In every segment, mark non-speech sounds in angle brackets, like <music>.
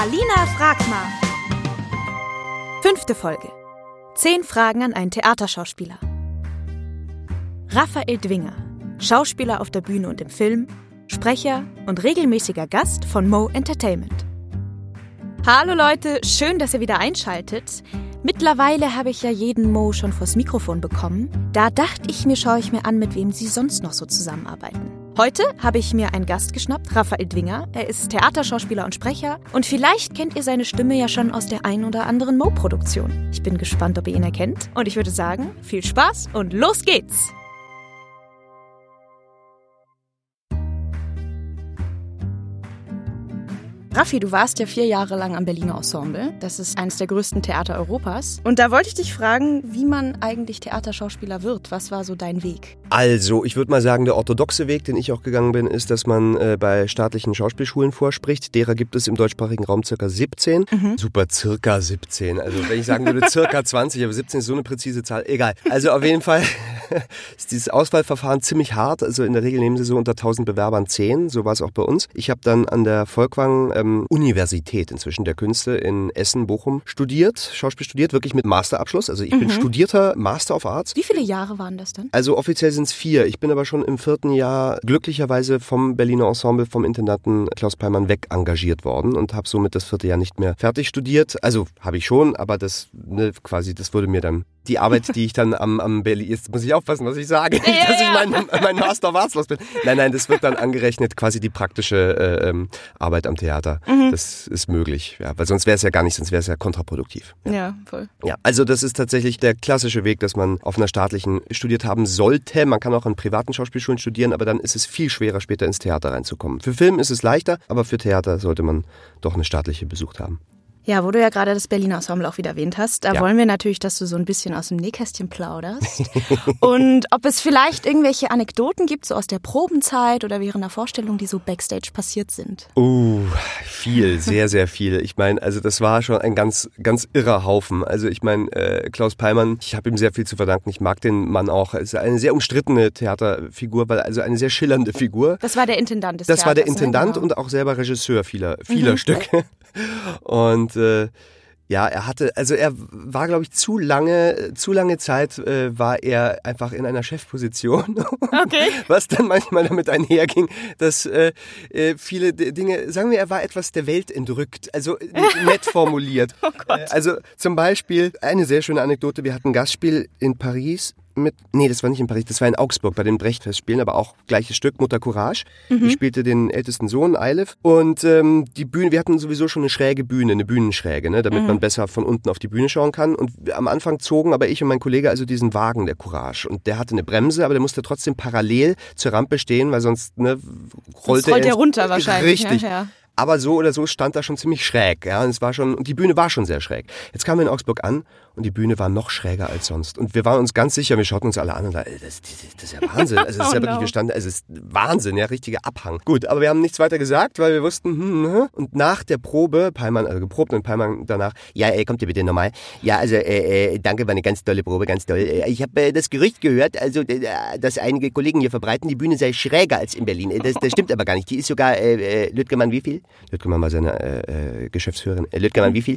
Alina fragt mal. Fünfte Folge. Zehn Fragen an einen Theaterschauspieler. Raphael Dwinger, Schauspieler auf der Bühne und im Film, Sprecher und regelmäßiger Gast von Mo Entertainment. Hallo Leute, schön, dass ihr wieder einschaltet. Mittlerweile habe ich ja jeden Mo schon vors Mikrofon bekommen. Da dachte ich mir, schaue ich mir an, mit wem sie sonst noch so zusammenarbeiten. Heute habe ich mir einen Gast geschnappt, Raphael Dwinger. Er ist Theaterschauspieler und Sprecher und vielleicht kennt ihr seine Stimme ja schon aus der ein oder anderen Mo-Produktion. Ich bin gespannt, ob ihr ihn erkennt und ich würde sagen, viel Spaß und los geht's! Raffi, du warst ja vier Jahre lang am Berliner Ensemble. Das ist eines der größten Theater Europas. Und da wollte ich dich fragen, wie man eigentlich Theaterschauspieler wird. Was war so dein Weg? Also, ich würde mal sagen, der orthodoxe Weg, den ich auch gegangen bin, ist, dass man äh, bei staatlichen Schauspielschulen vorspricht. Derer gibt es im deutschsprachigen Raum circa 17. Mhm. Super, circa 17. Also, wenn ich sagen würde, <laughs> circa 20, aber 17 ist so eine präzise Zahl. Egal. Also, auf jeden Fall <laughs> ist dieses Auswahlverfahren ziemlich hart. Also, in der Regel nehmen sie so unter 1000 Bewerbern 10. So war es auch bei uns. Ich habe dann an der Volkwang ähm, ähm, Universität inzwischen der Künste in Essen, Bochum studiert, Schauspiel studiert, wirklich mit Masterabschluss. Also ich mhm. bin studierter Master of Arts. Wie viele Jahre waren das dann? Also offiziell sind es vier. Ich bin aber schon im vierten Jahr glücklicherweise vom Berliner Ensemble, vom Intendanten Klaus Peimann weg engagiert worden und habe somit das vierte Jahr nicht mehr fertig studiert. Also habe ich schon, aber das ne, quasi, das wurde mir dann die Arbeit, die ich dann am, am Berlin, jetzt muss ich aufpassen, was ich sage, ja, dass ich mein, mein Master of Arts los bin. Nein, nein, das wird dann angerechnet, quasi die praktische äh, ähm, Arbeit am Theater. Mhm. Das ist möglich, ja, weil sonst wäre es ja gar nicht, sonst wäre es ja kontraproduktiv. Ja. ja, voll. Ja, also das ist tatsächlich der klassische Weg, dass man auf einer staatlichen studiert haben sollte. Man kann auch an privaten Schauspielschulen studieren, aber dann ist es viel schwerer, später ins Theater reinzukommen. Für Film ist es leichter, aber für Theater sollte man doch eine staatliche besucht haben. Ja, wo du ja gerade das Berliner Ensemble auch wieder erwähnt hast, da ja. wollen wir natürlich, dass du so ein bisschen aus dem Nähkästchen plauderst. <laughs> und ob es vielleicht irgendwelche Anekdoten gibt, so aus der Probenzeit oder während der Vorstellung, die so backstage passiert sind. Uh, viel, sehr, sehr viel. Ich meine, also das war schon ein ganz, ganz irrer Haufen. Also ich meine, äh, Klaus Peimann, ich habe ihm sehr viel zu verdanken. Ich mag den Mann auch. Er ist eine sehr umstrittene Theaterfigur, weil also eine sehr schillernde Figur. Das war der Intendant des Das Theaters, war der ne? Intendant ne? und auch selber Regisseur vieler, vieler mhm. Stücke. <laughs> Und äh, ja, er hatte, also er war, glaube ich, zu lange, zu lange Zeit äh, war er einfach in einer Chefposition. <laughs> Okay. Was dann manchmal damit einherging, dass äh, äh viele Dinge, sagen wir, er war etwas der Welt entrückt, also nett <laughs> formuliert. oh Gott. Äh, also zum Beispiel eine sehr schöne Anekdote, wir hatten ein Gastspiel in Paris mit, nee, das war nicht in Paris, das war in Augsburg bei den Brechtfestspielen, aber auch gleiches Stück, Mutter Courage. Mhm. Ich spielte den ältesten Sohn, Eilef. Und ähm, die Bühne, wir hatten sowieso schon eine schräge Bühne, eine Bühnenschräge, ne, damit mhm. man besser von unten auf die Bühne schauen kann. Und am Anfang zogen aber ich und mein Kollege also diesen Wagen der Courage. Und der hatte eine Bremse, aber der musste trotzdem parallel zur Rampe stehen, weil sonst ne, rollte rollt er runter wahrscheinlich. Richtig. Ja, ja. Aber so oder so stand da schon ziemlich schräg, ja. Und es war schon, und die Bühne war schon sehr schräg. Jetzt kamen wir in Augsburg an und die Bühne war noch schräger als sonst. Und wir waren uns ganz sicher, wir schauten uns alle an und da, das, das, ist ja Wahnsinn. Also, es ist <laughs> ja oh wirklich, wir standen, also, es ist Wahnsinn, ja, richtiger Abhang. Gut, aber wir haben nichts weiter gesagt, weil wir wussten, hm, hm, hm. und nach der Probe, Peimann, also geprobt und Peimann danach, ja, äh, kommt ihr bitte nochmal. Ja, also, äh, äh, danke, war eine ganz tolle Probe, ganz toll. Äh, ich habe äh, das Gerücht gehört, also, äh, dass einige Kollegen hier verbreiten, die Bühne sei schräger als in Berlin. Das, das stimmt aber gar nicht. Die ist sogar, äh, äh Lütgemann, wie viel? Lütgemann war seine äh, äh, Geschäftsführerin. Äh, Lütgemann, wie viel?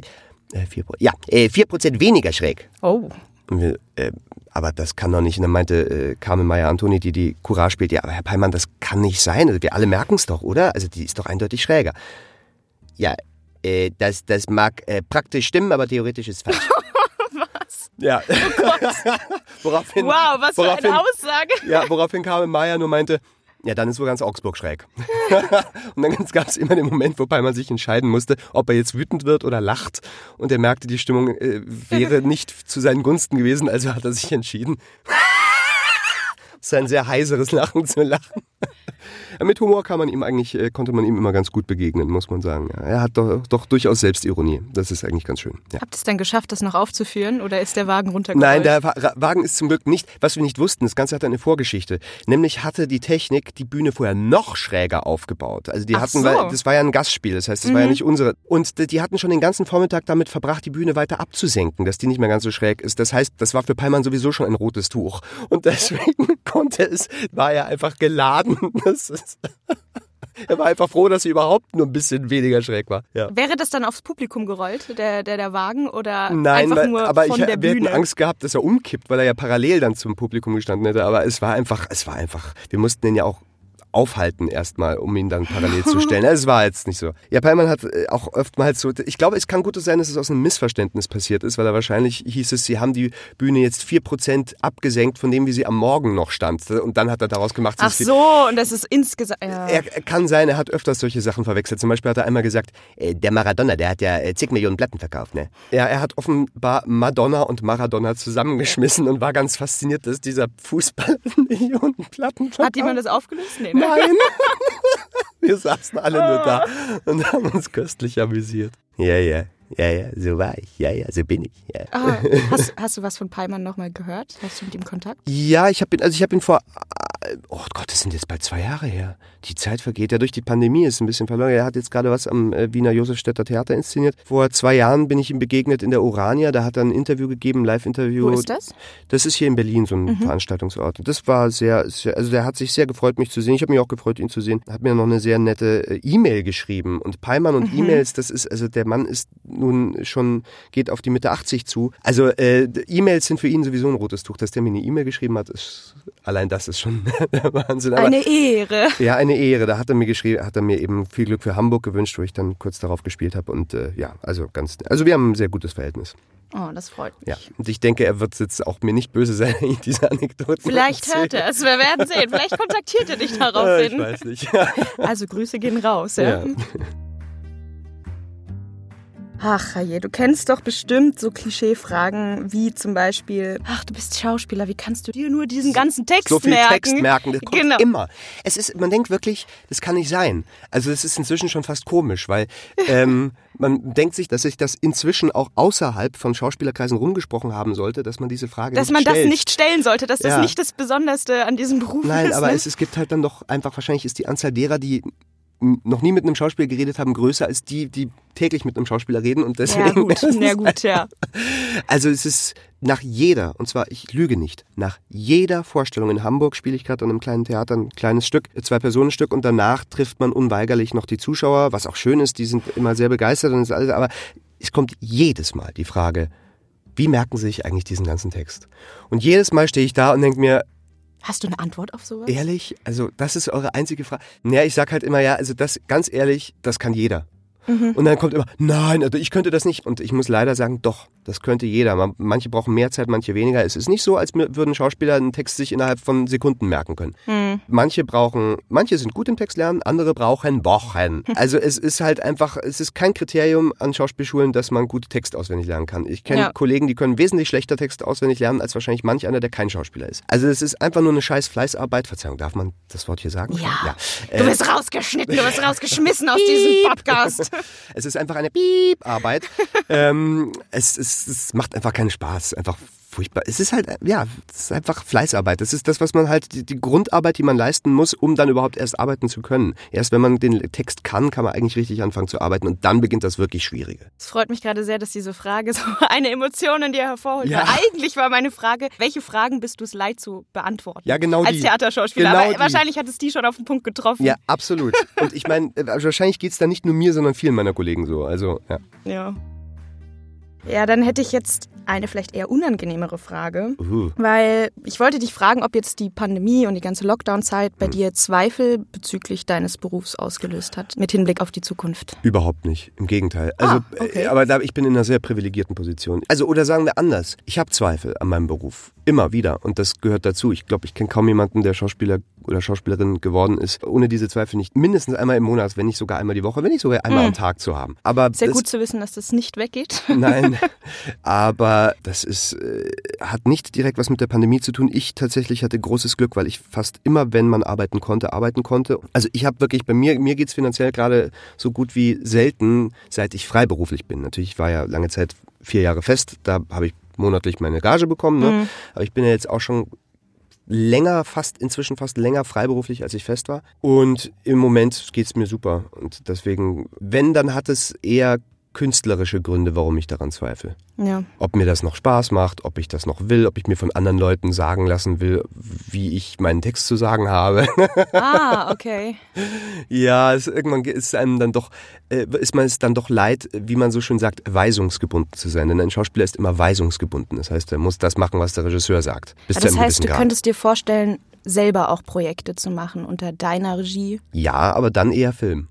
Äh, vier, ja, äh, vier Prozent weniger schräg. Oh. Wir, äh, aber das kann doch nicht. Und dann meinte äh, Carmen Meyer-Antoni, die die Courage spielt, ja, aber Herr Peimann, das kann nicht sein. Also wir alle merken es doch, oder? Also die ist doch eindeutig schräger. Ja, äh, das, das mag äh, praktisch stimmen, aber theoretisch ist falsch. <laughs> was? Ja. Oh <laughs> woraufhin, wow, was woraufhin, für eine Aussage. Ja, woraufhin Carmen Meyer nur meinte, ja, dann ist wohl ganz Augsburg schräg. <laughs> und dann gab es immer den Moment, wobei man sich entscheiden musste, ob er jetzt wütend wird oder lacht. Und er merkte, die Stimmung äh, wäre <laughs> nicht zu seinen Gunsten gewesen, also hat er sich entschieden. <laughs> Das ist ein sehr heiseres Lachen zu lachen. <laughs> Mit Humor kann man ihm eigentlich, äh, konnte man ihm immer ganz gut begegnen, muss man sagen. Ja, er hat doch, doch durchaus Selbstironie. Das ist eigentlich ganz schön. Ja. Habt ihr es dann geschafft, das noch aufzuführen oder ist der Wagen runtergerollt? Nein, der Wagen ist zum Glück nicht. Was wir nicht wussten, das Ganze hat eine Vorgeschichte. Nämlich hatte die Technik die Bühne vorher noch schräger aufgebaut. Also die Ach hatten, so. das war ja ein Gastspiel, das heißt, das mhm. war ja mhm. nicht unsere. Und die hatten schon den ganzen Vormittag damit verbracht, die Bühne weiter abzusenken, dass die nicht mehr ganz so schräg ist. Das heißt, das war für Peimann sowieso schon ein rotes Tuch. Und <laughs> deswegen konnte es, war er einfach geladen. <laughs> Ist er war einfach froh, dass sie überhaupt nur ein bisschen weniger schräg war. Ja. Wäre das dann aufs Publikum gerollt, der, der, der Wagen, oder Nein, einfach weil, nur aber von ich, der wir Bühne? hätten Angst gehabt, dass er umkippt, weil er ja parallel dann zum Publikum gestanden hätte. Aber es war einfach, es war einfach, wir mussten ihn ja auch aufhalten erstmal, um ihn dann parallel zu <laughs> stellen. Es war jetzt nicht so. Ja, Peimann hat äh, auch oftmals so, ich glaube, es kann gut sein, dass es aus einem Missverständnis passiert ist, weil er wahrscheinlich hieß es, sie haben die Bühne jetzt 4% abgesenkt von dem, wie sie am Morgen noch stand. Und dann hat er daraus gemacht, Ach so, und das ist insgesamt. Ja. er er kann sein, er hat öfters solche Sachen verwechselt. Zum Beispiel hat er einmal gesagt, äh, der Maradona, der hat ja äh, zig Millionen Platten verkauft, ne? Ja, er hat offenbar Madonna und Maradona zusammengeschmissen und war ganz fasziniert, dass dieser Fußball <laughs> Millionen Platten verkauft. Hat jemand das aufgelöst? Nee, ne? Nein. <laughs> Wir saßen alle nur da und haben uns köstlich amüsiert. Ja, ja, ja, ja, so war ich. Ja, ja, so bin ich. Ja. Ah, hast, <laughs> hast du was von Peimann nochmal gehört? Hast du mit ihm Kontakt? Ja, ich habe ihn, also ich habe ihn vor, oh Gott, das sind jetzt bald zwei Jahre her. Die Zeit vergeht ja durch die Pandemie, ist ein bisschen verloren. Er hat jetzt gerade was am äh, Wiener Josefstädter Theater inszeniert. Vor zwei Jahren bin ich ihm begegnet in der Urania, da hat er ein Interview gegeben, ein Live-Interview. Wo ist das? Das ist hier in Berlin so ein Veranstaltungsort. Das war sehr, sehr, also der hat sich sehr gefreut, mich zu sehen. Ich habe mich auch gefreut, ihn zu sehen. Hat mir noch eine sehr nette äh, E-Mail geschrieben. Und Peimann und E-Mails, das ist, also der Mann ist nun schon, geht auf die Mitte 80 zu. Also äh, E-Mails sind für ihn sowieso ein rotes Tuch. Dass der mir eine E-Mail geschrieben hat, ist, allein das ist schon <laughs> Wahnsinn. Aber, Eine Ehre. ja, eine Ehre. Da hat er mir geschrieben, hat er mir eben viel Glück für Hamburg gewünscht, wo ich dann kurz darauf gespielt habe. Und äh, ja, also ganz, also wir haben ein sehr gutes Verhältnis. Oh, das freut mich. Ja, und ich denke, er wird jetzt auch mir nicht böse sein, <laughs> wenn ich diese Anekdote <laughs> Vielleicht erzähle. hört er es, wir werden sehen. Vielleicht kontaktiert er dich Äh, Ich daraufhin. weiß nicht. Also Grüße gehen raus, ja. Ja. Ach, je, du kennst doch bestimmt so Klischee-Fragen wie zum Beispiel, ach, du bist Schauspieler, wie kannst du dir nur diesen ganzen Text so viel merken? Text merken, das kommt Genau. immer. Es ist, man denkt wirklich, das kann nicht sein. Also es ist inzwischen schon fast komisch, weil ähm, <laughs> man denkt sich, dass sich das inzwischen auch außerhalb von Schauspielerkreisen rumgesprochen haben sollte, dass man diese Frage Dass nicht man das stellt. nicht stellen sollte, dass das Ja. nicht das Besonderste an diesem Beruf Nein, ist. aber ne? es, es gibt halt dann doch einfach, wahrscheinlich ist die Anzahl derer, die noch nie mit einem Schauspieler geredet haben, größer als die, die täglich mit einem Schauspieler reden und deswegen. ja gut, <laughs> ja gut, ja. <laughs> Also es ist nach jeder, und zwar, ich lüge nicht, nach jeder Vorstellung in Hamburg spiele ich gerade an einem kleinen Theater ein kleines Stück, zwei Personenstück und danach trifft man unweigerlich noch die Zuschauer, was auch schön ist, die sind immer sehr begeistert und ist alles, aber es kommt jedes Mal die Frage, wie merken Sie sich eigentlich diesen ganzen Text? Und jedes Mal stehe ich da und denke mir, Hast du eine Antwort auf sowas? ehrlich, also das ist eure einzige Frage. Naja, ich sag halt immer, ja, also das, ganz ehrlich, das kann jeder. Und dann kommt immer, nein, also ich könnte das nicht. Und ich muss leider sagen, doch, das könnte jeder. Man- Manche brauchen mehr Zeit, manche weniger. Es ist nicht so, als würden Schauspieler einen Text sich innerhalb von Sekunden merken können. Manche brauchen, manche sind gut im Text lernen, andere brauchen Wochen. Also es ist halt einfach, es ist kein Kriterium an Schauspielschulen, dass man gut Text auswendig lernen kann. Ich kenne Ja. Kollegen, die können wesentlich schlechter Text auswendig lernen, als wahrscheinlich manch einer, der kein Schauspieler ist. Also es ist einfach nur eine scheiß Fleißarbeit. Verzeihung, darf man das Wort hier sagen? Ja. Äh, Du bist rausgeschnitten, du bist <laughs> rausgeschmissen aus diesem Podcast. <laughs> Es ist einfach eine Piep-Arbeit. <laughs> ähm, es, es, es macht einfach keinen Spaß. Einfach furchtbar. Es ist halt, ja, es ist einfach Fleißarbeit. Das ist das, was man halt, die, die Grundarbeit, die man leisten muss, um dann überhaupt erst arbeiten zu können. Erst wenn man den Text kann, kann man eigentlich richtig anfangen zu arbeiten und dann beginnt das wirklich Schwierige. Es freut mich gerade sehr, dass diese Frage so <laughs> eine Emotion in dir hervorholt. Ja. Eigentlich war meine Frage, welche Fragen bist du es leid zu beantworten? Ja, genau Als die. Theaterschauspieler. Genau Aber die. wahrscheinlich hat es die schon auf den Punkt getroffen. Ja, absolut. Und ich meine, <laughs> wahrscheinlich geht's da nicht nur mir, sondern vielen meiner Kollegen so. Also, ja. Ja. Ja, dann hätte ich jetzt eine vielleicht eher unangenehmere Frage. Uh. Weil ich wollte dich fragen, ob jetzt die Pandemie und die ganze Lockdown-Zeit bei dir Zweifel bezüglich deines Berufs ausgelöst hat, mit Hinblick auf die Zukunft. Überhaupt nicht. Im Gegenteil. Also, Ah, okay. äh, aber da, ich bin in einer sehr privilegierten Position. Also, oder sagen wir anders. Ich habe Zweifel an meinem Beruf. Immer wieder. Und das gehört dazu. Ich glaube, ich kenne kaum jemanden, der Schauspieler oder Schauspielerin geworden ist, ohne diese Zweifel nicht mindestens einmal im Monat, wenn nicht sogar einmal die Woche, wenn nicht sogar einmal am Tag zu haben. Aber. Sehr gut zu wissen, dass das nicht weggeht. Nein, <laughs> aber das ist, äh, hat nicht direkt was mit der Pandemie zu tun. Ich tatsächlich hatte großes Glück, weil ich fast immer, wenn man arbeiten konnte, arbeiten konnte. Also ich habe wirklich, bei mir, mir geht's finanziell gerade so gut wie selten, seit ich freiberuflich bin. Natürlich ich war ja lange Zeit vier Jahre fest, da habe ich monatlich meine Gage bekommen. Ne? Aber ich bin ja jetzt auch schon länger, fast inzwischen fast länger freiberuflich, als ich fest war. Und im Moment geht's mir super. Und deswegen, wenn, dann hat es eher künstlerische Gründe, warum ich daran zweifle. Ja. Ob mir das noch Spaß macht, ob ich das noch will, ob ich mir von anderen Leuten sagen lassen will, wie ich meinen Text zu sagen habe. <laughs> Ah, okay. ja, es, irgendwann ist einem dann doch, äh, ist man es dann doch leid, wie man so schön sagt, weisungsgebunden zu sein. Denn ein Schauspieler ist immer weisungsgebunden. Das heißt, er muss das machen, was der Regisseur sagt. Bis das heißt, du Grad. könntest dir vorstellen, selber auch Projekte zu machen unter deiner Regie? Ja, aber dann eher Film.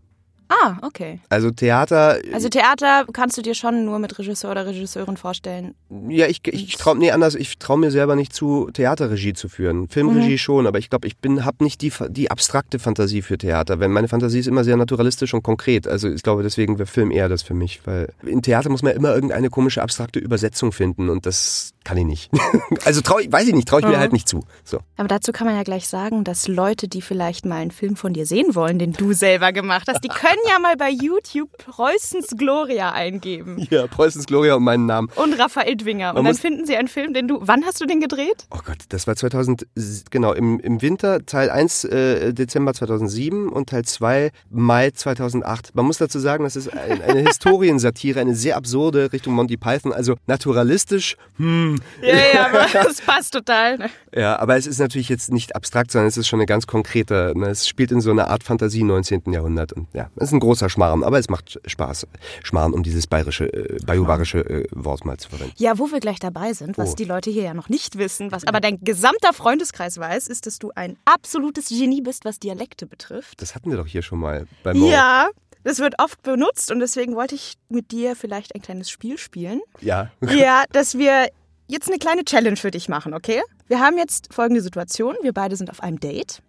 Ah, okay. Also Theater. Also Theater kannst du dir schon nur mit Regisseur oder Regisseurin vorstellen. Ja, ich, ich traue nee, anders, ich traue mir selber nicht zu, Theaterregie zu führen. Filmregie mhm. schon, aber ich glaube, ich bin habe nicht die, die abstrakte Fantasie für Theater. Wenn meine Fantasie ist immer sehr naturalistisch und konkret. Also ich glaube, deswegen wäre Film eher das für mich, weil in Theater muss man immer irgendeine komische abstrakte Übersetzung finden und das kann ich nicht. <laughs> also trau, weiß ich nicht, traue ich mir mhm. halt nicht zu. So. Aber dazu kann man ja gleich sagen, dass Leute, die vielleicht mal einen Film von dir sehen wollen, den du selber gemacht hast, die können ja mal bei YouTube Preußens Gloria eingeben. Ja, Preußens Gloria und meinen Namen. Und Raphael Dwinger. Und dann finden sie einen Film, den du. Wann hast du den gedreht? Oh Gott, das war 2000, genau, im, im Winter, Teil 1 äh, Dezember 2007 und Teil 2 Mai 2008. Man muss dazu sagen, das ist ein, eine <laughs> Historiensatire, eine sehr absurde Richtung Monty Python, also naturalistisch. Hm. Ja, ja, aber <laughs> das passt total. Ne? Ja, aber es ist natürlich jetzt nicht abstrakt, sondern es ist schon eine ganz konkrete, ne, es spielt in so einer Art Fantasie 19. Jahrhundert und ja, es ist ein großer Schmarrn, aber es macht Spaß, Schmarrn, um dieses bayerische, äh, bajuwarische äh, Wort mal zu verwenden. Ja, wo wir gleich dabei sind, was oh. die Leute hier ja noch nicht wissen, was aber dein gesamter Freundeskreis weiß, ist, dass du ein absolutes Genie bist, was Dialekte betrifft. Das hatten wir doch hier schon mal beim Mo. Ja, das wird oft benutzt und deswegen wollte ich mit dir vielleicht ein kleines Spiel spielen. Ja. <laughs> Ja, dass wir jetzt eine kleine Challenge für dich machen, okay? Wir haben jetzt folgende Situation. Wir beide sind auf einem Date.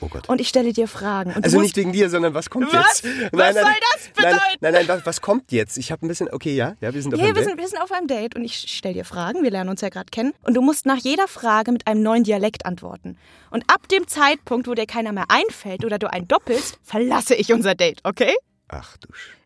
Oh Gott. Und ich stelle dir Fragen. also nicht wegen dir, sondern was kommt was? jetzt? Nein, was nein, soll das bedeuten? Nein, nein, nein, was, kommt jetzt? Ich habe ein bisschen, okay, ja, ja, wir sind auf yeah, einem wir Date. Sind, wir sind auf einem Date und ich stelle dir Fragen, wir lernen uns ja gerade kennen. Und du musst nach jeder Frage mit einem neuen Dialekt antworten. Und ab dem Zeitpunkt, wo dir keiner mehr einfällt oder du einen doppelst, verlasse ich unser Date, okay? Ach du Sch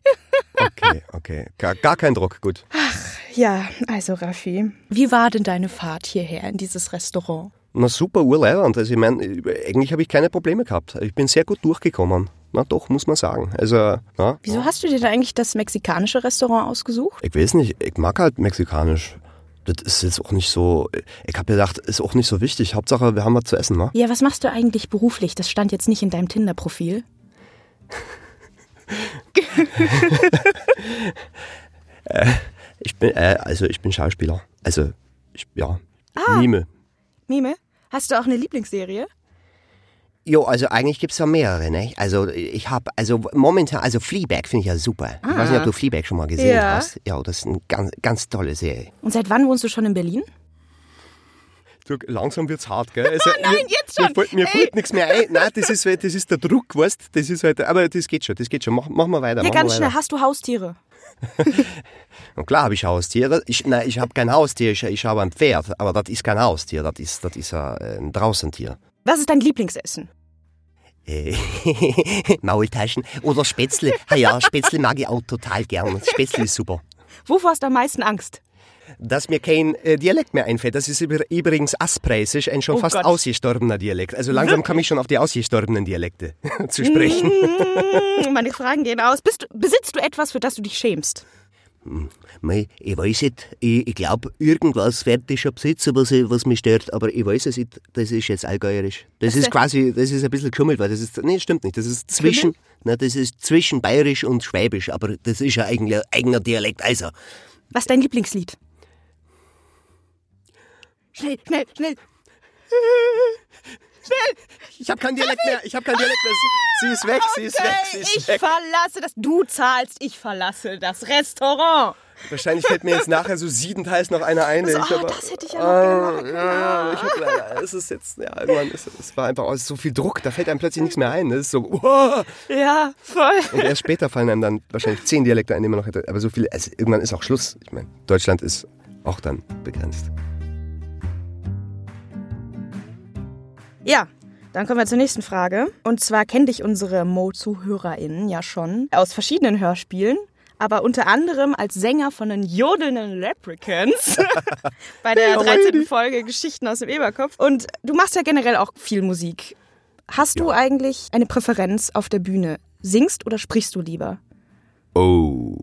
Okay, okay. Gar, gar kein Druck, gut. Ach, ja, also Raffi, wie war denn deine Fahrt hierher in dieses Restaurant? Na super, urleibend. Also ich meine, eigentlich habe ich keine Probleme gehabt. Ich bin sehr gut durchgekommen. Na doch, muss man sagen. Also, ja. Wieso hast du dir da eigentlich das mexikanische Restaurant ausgesucht? Ich weiß nicht, ich mag halt mexikanisch. Das ist jetzt auch nicht so, ich habe gedacht, ist auch nicht so wichtig. Hauptsache, wir haben was zu essen, ne? Ja, was machst du eigentlich beruflich? Das stand jetzt nicht in deinem Tinder-Profil. <laughs> äh, ich bin, äh, also ich bin Schauspieler. Also, ich, ja, ah. Mime. Mime, hast du auch eine Lieblingsserie? Jo, also eigentlich gibt es ja mehrere, ne? Also ich habe, also momentan, also Fleabag finde ich ja super. Ah. Ich weiß nicht, ob du Fleabag schon mal gesehen ja. hast. Ja, das ist eine ganz, ganz tolle Serie. Und seit wann wohnst du schon in Berlin? Du, langsam wird's hart, gell? Also, <laughs> oh nein, jetzt schon! Mir, mir fällt nichts mehr ein. Nein, das ist, das ist der Druck, weißt Das ist halt, aber das geht schon, das geht schon. Mach, mach mal weiter. Ja, mach ganz mal schnell. Weiter. Hast du Haustiere? <laughs> Und klar habe ich Haustiere. Ich, nein, ich habe kein Haustier, ich, ich habe ein Pferd, aber das ist kein Haustier, das ist, das ist ein Draußentier. Was ist dein Lieblingsessen? Äh, <laughs> Maultaschen oder Spätzle. Ja, ja, Spätzle mag ich auch total gern. Spätzle ist super. Wovor hast du am meisten Angst? Dass mir kein äh, Dialekt mehr einfällt. Das ist übrigens Aspreisisch, ein schon oh fast Gott. ausgestorbener Dialekt. Also langsam komme ich schon auf die ausgestorbenen Dialekte <laughs> zu sprechen. Mm, meine Fragen gehen aus. Bist, besitzt du etwas, für das du dich schämst? Hm, mei, ich weiß nicht. Ich, ich glaube, irgendwas werde ich schon besitzen, was, was mich stört, aber ich weiß es nicht. Das ist jetzt allgäuerisch. Das ist quasi, das ist ein bisschen geschummelt, weil das ist, nee, stimmt nicht. Das ist zwischen, na, das ist zwischen bayerisch und schwäbisch, aber das ist ja eigentlich ein eigener Dialekt. Also. Was ist dein Lieblingslied? Schnell, schnell, schnell. Schnell! Ich habe keinen Dialekt mehr. Ich habe keinen Dialekt mehr. Sie ist weg, sie ist weg, sie ist ich weg. Ich verlasse das. Du zahlst, ich verlasse das Restaurant. Wahrscheinlich fällt mir jetzt nachher so siebenteils noch einer ein. Also, ich oh, aber, das hätte ich ja noch äh, ja, ich hab, Es ist jetzt, ja, irgendwann, ist, es war einfach so viel Druck, da fällt einem plötzlich nichts mehr ein. Das ist so, wow. Ja, voll. Und erst später fallen einem dann wahrscheinlich zehn Dialekte ein, die man noch hätte. Aber so viele, also irgendwann ist auch Schluss. Ich meine, Deutschland ist auch dann begrenzt. Ja, dann kommen wir zur nächsten Frage. Und zwar kennen dich unsere Mo-ZuhörerInnen ja schon aus verschiedenen Hörspielen, aber unter anderem als Sänger von den jodelnden Leprechauns <laughs> bei der 13. Folge Geschichten aus dem Eberkopf. Und du machst ja generell auch viel Musik. Hast ja. du eigentlich eine Präferenz auf der Bühne? Singst oder sprichst du lieber? Oh,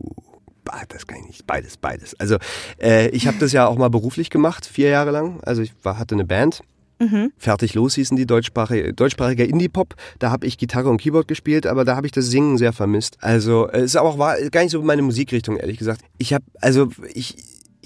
das kann ich nicht. Beides, beides. Also äh, ich habe das ja auch mal beruflich gemacht, vier Jahre lang. Also ich war, hatte eine Band. Mhm. Fertig los hießen die deutschsprachige, deutschsprachiger Indie-Pop. Da habe ich Gitarre und Keyboard gespielt, aber da habe ich das Singen sehr vermisst. Also es ist auch war gar nicht so meine Musikrichtung, ehrlich gesagt. Ich habe, also ich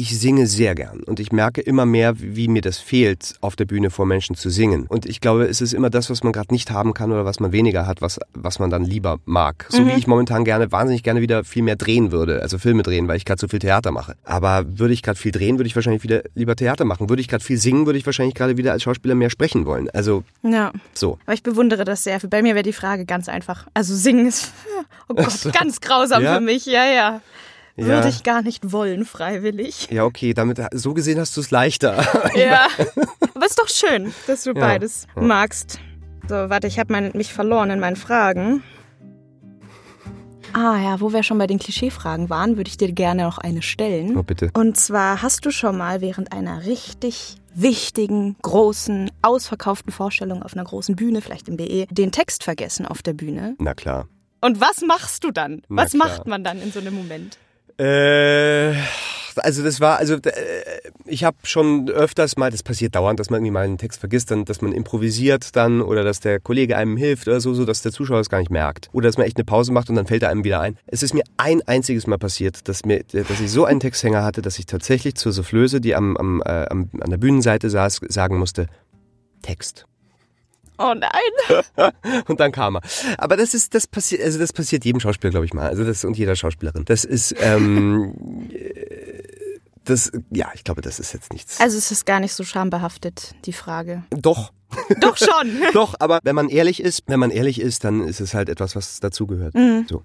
ich singe sehr gern und ich merke immer mehr, wie mir das fehlt, auf der Bühne vor Menschen zu singen. Und ich glaube, es ist immer das, was man gerade nicht haben kann oder was man weniger hat, was, was man dann lieber mag. So mhm. wie ich momentan gerne, wahnsinnig gerne wieder viel mehr drehen würde, also Filme drehen, weil ich gerade so viel Theater mache. Aber würde ich gerade viel drehen, würde ich wahrscheinlich wieder lieber Theater machen. Würde ich gerade viel singen, würde ich wahrscheinlich gerade wieder als Schauspieler mehr sprechen wollen. Also ja. so. Aber ich bewundere das sehr. Bei mir wäre die Frage ganz einfach. Also singen ist, <laughs> oh Gott, so. <laughs> ganz grausam ja? für mich. Ja, ja. Ja. Würde ich gar nicht wollen, freiwillig. Ja, okay, damit so gesehen hast du es leichter. <laughs> Ja. Aber ist doch schön, dass du ja. beides ja. magst. So, warte, ich habe mich verloren in meinen Fragen. Ah ja, wo wir schon bei den Klischeefragen waren, würde ich dir gerne noch eine stellen. Oh, bitte. Und zwar hast du schon mal während einer richtig wichtigen, großen, ausverkauften Vorstellung auf einer großen Bühne, vielleicht im BE, den Text vergessen auf der Bühne? Na klar. Und was machst du dann? Na was klar. macht man dann in so einem Moment? Äh, also das war, also äh, ich habe schon öfters mal, das passiert dauernd, dass man irgendwie mal einen Text vergisst, dann, dass man improvisiert dann oder dass der Kollege einem hilft oder so, so dass der Zuschauer es gar nicht merkt. Oder dass man echt eine Pause macht und dann fällt er einem wieder ein. Es ist mir ein einziges Mal passiert, dass mir, dass ich so einen Texthänger hatte, dass ich tatsächlich zur Soufflöse, die am, am, äh, am, an der Bühnenseite saß, sagen musste, Text. Oh nein. <laughs> und dann kam er. Aber das ist, das passiert, also das passiert jedem Schauspieler, glaube ich mal. Also das und jeder Schauspielerin. Das ist, ähm, das, ja, ich glaube, das ist jetzt nichts. Also es ist gar nicht so schambehaftet, die Frage. Doch. Doch schon. <laughs> Doch, aber wenn man ehrlich ist, wenn man ehrlich ist, dann ist es halt etwas, was dazugehört. Mhm. So.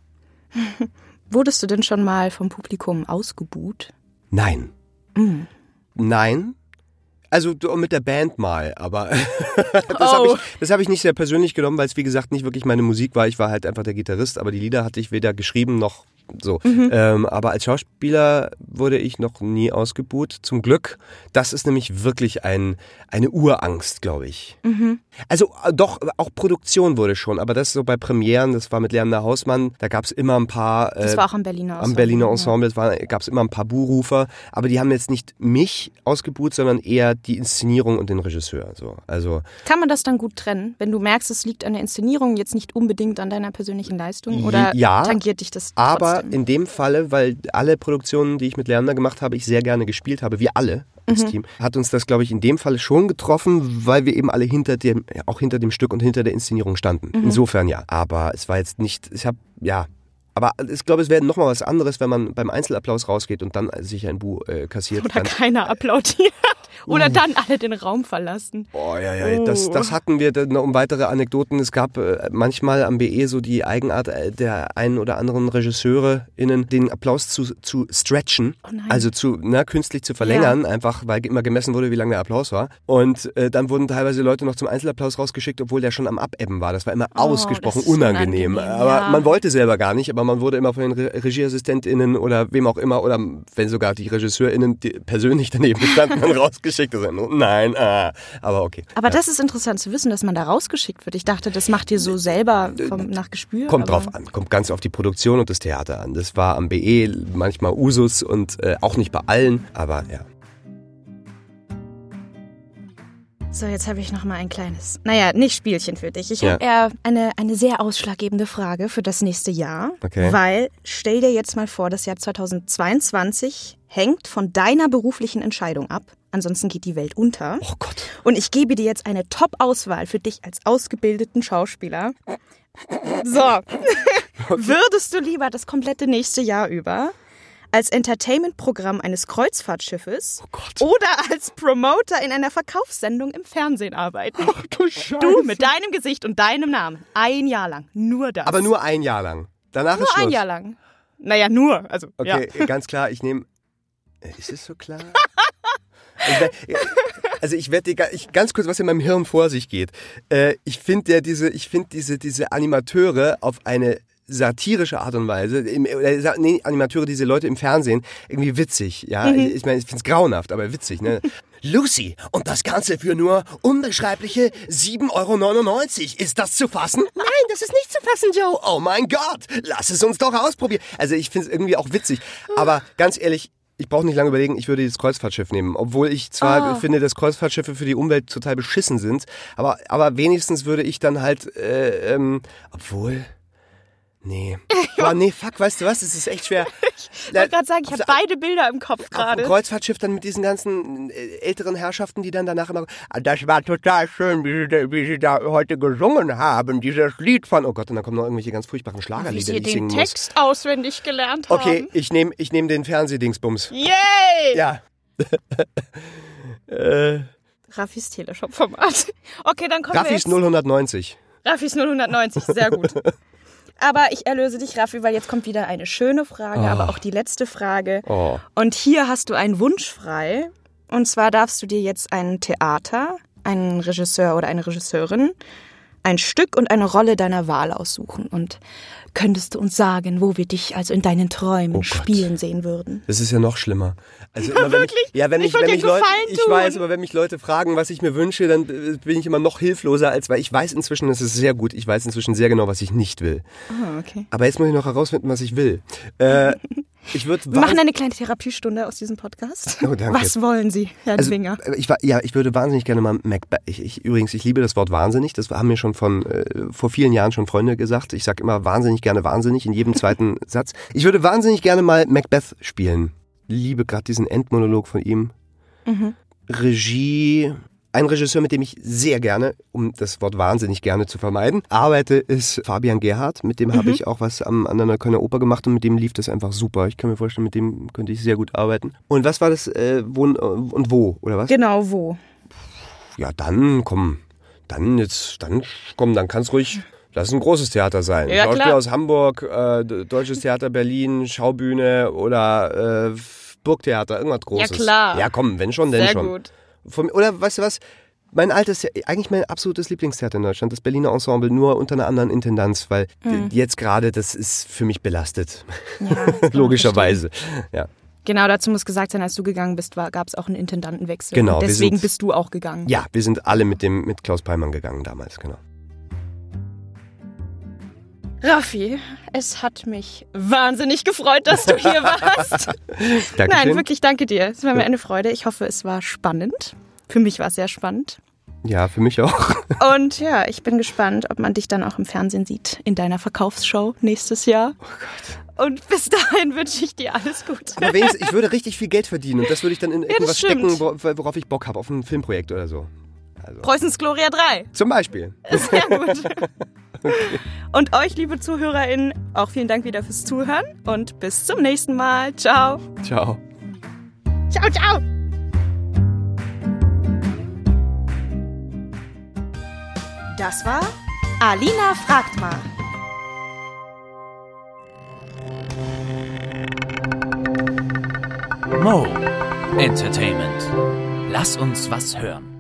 <laughs> Wurdest du denn schon mal vom Publikum ausgebuht? Nein. Mhm. Nein, also mit der Band mal, aber <laughs> das oh. habe ich, hab ich nicht sehr persönlich genommen, weil es wie gesagt nicht wirklich meine Musik war. Ich war halt einfach der Gitarrist, aber die Lieder hatte ich weder geschrieben noch so. Mhm. Ähm, aber als Schauspieler wurde ich noch nie ausgebuht, zum Glück. Das ist nämlich wirklich ein, eine Urangst, glaube ich. Mhm. Also äh, doch, auch Produktion wurde schon, aber das so bei Premieren, das war mit Leander Hausmann, da gab es immer ein paar. Äh, das war auch am Berliner Ensemble. Am Berliner Ensemble ja. gab es immer ein paar Buhrufer, aber die haben jetzt nicht mich ausgebuht, sondern eher die Inszenierung und den Regisseur. So. Also, Kann man das dann gut trennen, wenn du merkst, es liegt an der Inszenierung, jetzt nicht unbedingt an deiner persönlichen Leistung? Oder ja, tangiert dich das? Trotzdem? In dem Falle, weil alle Produktionen, die ich mit Leander gemacht habe, ich sehr gerne gespielt habe, wir alle als mhm. Team, hat uns das, glaube ich, in dem Falle schon getroffen, weil wir eben alle hinter dem, auch hinter dem Stück und hinter der Inszenierung standen. Mhm. Insofern ja. Aber es war jetzt nicht, ich habe, ja, aber ich glaube, es wäre nochmal was anderes, wenn man beim Einzelapplaus rausgeht und dann sich ein Bu äh, kassiert. Oder keiner applaudiert. Oder uh. dann alle den Raum verlassen. Oh ja, ja, uh. das, das hatten wir um weitere Anekdoten. Es gab äh, manchmal am BE so die Eigenart äh, der einen oder anderen RegisseurInnen, den Applaus zu, zu stretchen. Oh also zu, ne, künstlich zu verlängern, ja. einfach weil immer gemessen wurde, wie lange der Applaus war. Und äh, dann wurden teilweise Leute noch zum Einzelapplaus rausgeschickt, obwohl der schon am Abebben war. Das war immer oh, ausgesprochen unangenehm. unangenehm. Aber ja. man wollte selber gar nicht, aber man wurde immer von den Re RegieassistentInnen oder wem auch immer oder wenn sogar die RegisseurInnen die persönlich daneben standen, <laughs> dann rausgeschickt. Nein, ah. aber okay. Aber ja. das ist interessant zu wissen, dass man da rausgeschickt wird. Ich dachte, das macht ihr so selber vom, nach Gespür. Kommt drauf an, kommt ganz auf die Produktion und das Theater an. Das war am BE manchmal Usus und äh, auch nicht bei allen, aber ja. So, jetzt habe ich noch mal ein kleines, naja, nicht Spielchen für dich. Ich ja. habe eher eine, eine sehr ausschlaggebende Frage für das nächste Jahr. Okay. Weil, stell dir jetzt mal vor, das Jahr 2022 hängt von deiner beruflichen Entscheidung ab. Ansonsten geht die Welt unter. Oh Gott. Und ich gebe dir jetzt eine Top-Auswahl für dich als ausgebildeten Schauspieler. So. <laughs> Okay. Würdest du lieber das komplette nächste Jahr über als Entertainment-Programm eines Kreuzfahrtschiffes oh oder als Promoter in einer Verkaufssendung im Fernsehen arbeiten. Ach du Scheiße. Du mit deinem Gesicht und deinem Namen. Ein Jahr lang. Nur das. Aber nur ein Jahr lang. Danach nur ist Schluss. ein Jahr lang. Naja, nur. Also, okay, ja. ganz klar, ich nehme. Äh, ist es so klar? <laughs> also ich werde dir ganz kurz, was in meinem Hirn vor sich geht. Äh, ich finde ja diese, ich finde diese, diese Animateure auf eine satirische Art und Weise, im, oder, nee, Animateure, diese Leute im Fernsehen, irgendwie witzig. Ja, mhm. ich meine, ich finde es grauenhaft, aber witzig. Ne? <laughs> Lucy, und das Ganze für nur unbeschreibliche 7,99 Euro. Ist das zu fassen? Nein, das ist nicht zu fassen, Joe. Oh mein Gott, lass es uns doch ausprobieren. Also ich finde es irgendwie auch witzig. Aber ganz ehrlich, ich brauche nicht lange überlegen, ich würde das Kreuzfahrtschiff nehmen. Obwohl ich zwar oh. finde, dass Kreuzfahrtschiffe für die Umwelt total beschissen sind, aber, aber wenigstens würde ich dann halt, äh, ähm, obwohl... Nee. <laughs> Aber nee, fuck, weißt du was? Es ist echt schwer. <laughs> ich wollte gerade sagen, ich habe beide Bilder im Kopf gerade. Kreuzfahrtschiff dann mit diesen ganzen äh, älteren Herrschaften, die dann danach immer. Ah, das war total schön, wie sie, da, wie sie da heute gesungen haben. Dieses Lied von. Oh Gott, und dann kommen noch irgendwelche ganz furchtbaren Schlagerlieder, die ich singen muss. den Text auswendig gelernt haben. Okay, ich nehme ich nehm den Fernsehdingsbums. Yay! Ja. <laughs> äh. Raffis Teleshop-Format. Okay, dann kommen Raffis wir jetzt. 090. Raffis 090, sehr gut. Aber ich erlöse dich, Raffi, weil jetzt kommt wieder eine schöne Frage, oh. aber auch die letzte Frage. Oh. Und hier hast du einen Wunsch frei. Und zwar darfst du dir jetzt ein Theater, einen Regisseur oder eine Regisseurin, ein Stück und eine Rolle deiner Wahl aussuchen. Und könntest du uns sagen, wo wir dich also in deinen Träumen oh spielen sehen würden? Das ist ja noch schlimmer. Also ja, immer, <laughs> wenn wirklich? Ich, ja, wenn ich, ich, wenn mich Leute, ich weiß, aber wenn mich Leute fragen, was ich mir wünsche, dann äh, bin ich immer noch hilfloser, als weil ich weiß inzwischen, das ist sehr gut, ich weiß inzwischen sehr genau, was ich nicht will. Oh, okay. Aber jetzt muss ich noch herausfinden, was ich will. Äh, <laughs> ich würde Wir machen eine kleine Therapiestunde aus diesem Podcast. Oh, danke. Was wollen Sie, Herr also, Dwinger? Ich war, ja, ich würde wahnsinnig gerne mal Macbeth. Ich, ich, übrigens, ich liebe das Wort wahnsinnig. Das haben mir schon von äh, vor vielen Jahren schon Freunde gesagt. Ich sage immer wahnsinnig gerne wahnsinnig in jedem zweiten <laughs> Satz. Ich würde wahnsinnig gerne mal Macbeth spielen. Liebe gerade diesen Endmonolog von ihm. Mhm. Regie ein Regisseur, mit dem ich sehr gerne, um das Wort wahnsinnig gerne zu vermeiden, arbeite, ist Fabian Gerhardt. Mit dem mhm. habe ich auch was am, an einer Kölner Oper gemacht und mit dem lief das einfach super. Ich kann mir vorstellen, mit dem könnte ich sehr gut arbeiten. Und was war das? Äh, wo und wo, oder was? Genau, wo. Ja, dann komm. Dann jetzt, dann komm, dann kann es ruhig. Lass ein großes Theater sein. Ja, Schauspiel aus Hamburg, äh, Deutsches Theater Berlin, Schaubühne oder äh, Burgtheater, irgendwas Großes. Ja, klar. Ja, komm, wenn schon, denn Sehr schon. Gut. Von, oder weißt du was? Mein altes, eigentlich mein absolutes Lieblingstheater in Deutschland, das Berliner Ensemble, nur unter einer anderen Intendanz, weil mhm. jetzt gerade, das ist für mich belastet. Ja, <laughs> Logischerweise. Ja. Genau, dazu muss gesagt sein, als du gegangen bist, gab es auch einen Intendantenwechsel. Genau. Und deswegen sind, bist du auch gegangen. Ja, wir sind alle mit dem mit Klaus Peimann gegangen damals, genau. Raffi, es hat mich wahnsinnig gefreut, dass du hier warst. <laughs> Dankeschön. Nein, wirklich danke dir. Es war mir eine Freude. Ich hoffe, es war spannend. Für mich war es sehr spannend. Ja, für mich auch. <laughs> Und ja, ich bin gespannt, ob man dich dann auch im Fernsehen sieht, in deiner Verkaufsshow nächstes Jahr. Oh Gott. Und bis dahin wünsche ich dir alles Gute. Aber wenigstens, ich würde richtig viel Geld verdienen und das würde ich dann in ja, irgendwas stecken, worauf ich Bock habe, auf ein Filmprojekt oder so. Also. Preußens Gloria 3. Zum Beispiel. Sehr gut. <laughs> okay. Und euch, liebe ZuhörerInnen, auch vielen Dank wieder fürs Zuhören und bis zum nächsten Mal. Ciao. Ciao. Ciao, ciao. Das war Alina fragt mal. Mo Entertainment. Lass uns was hören.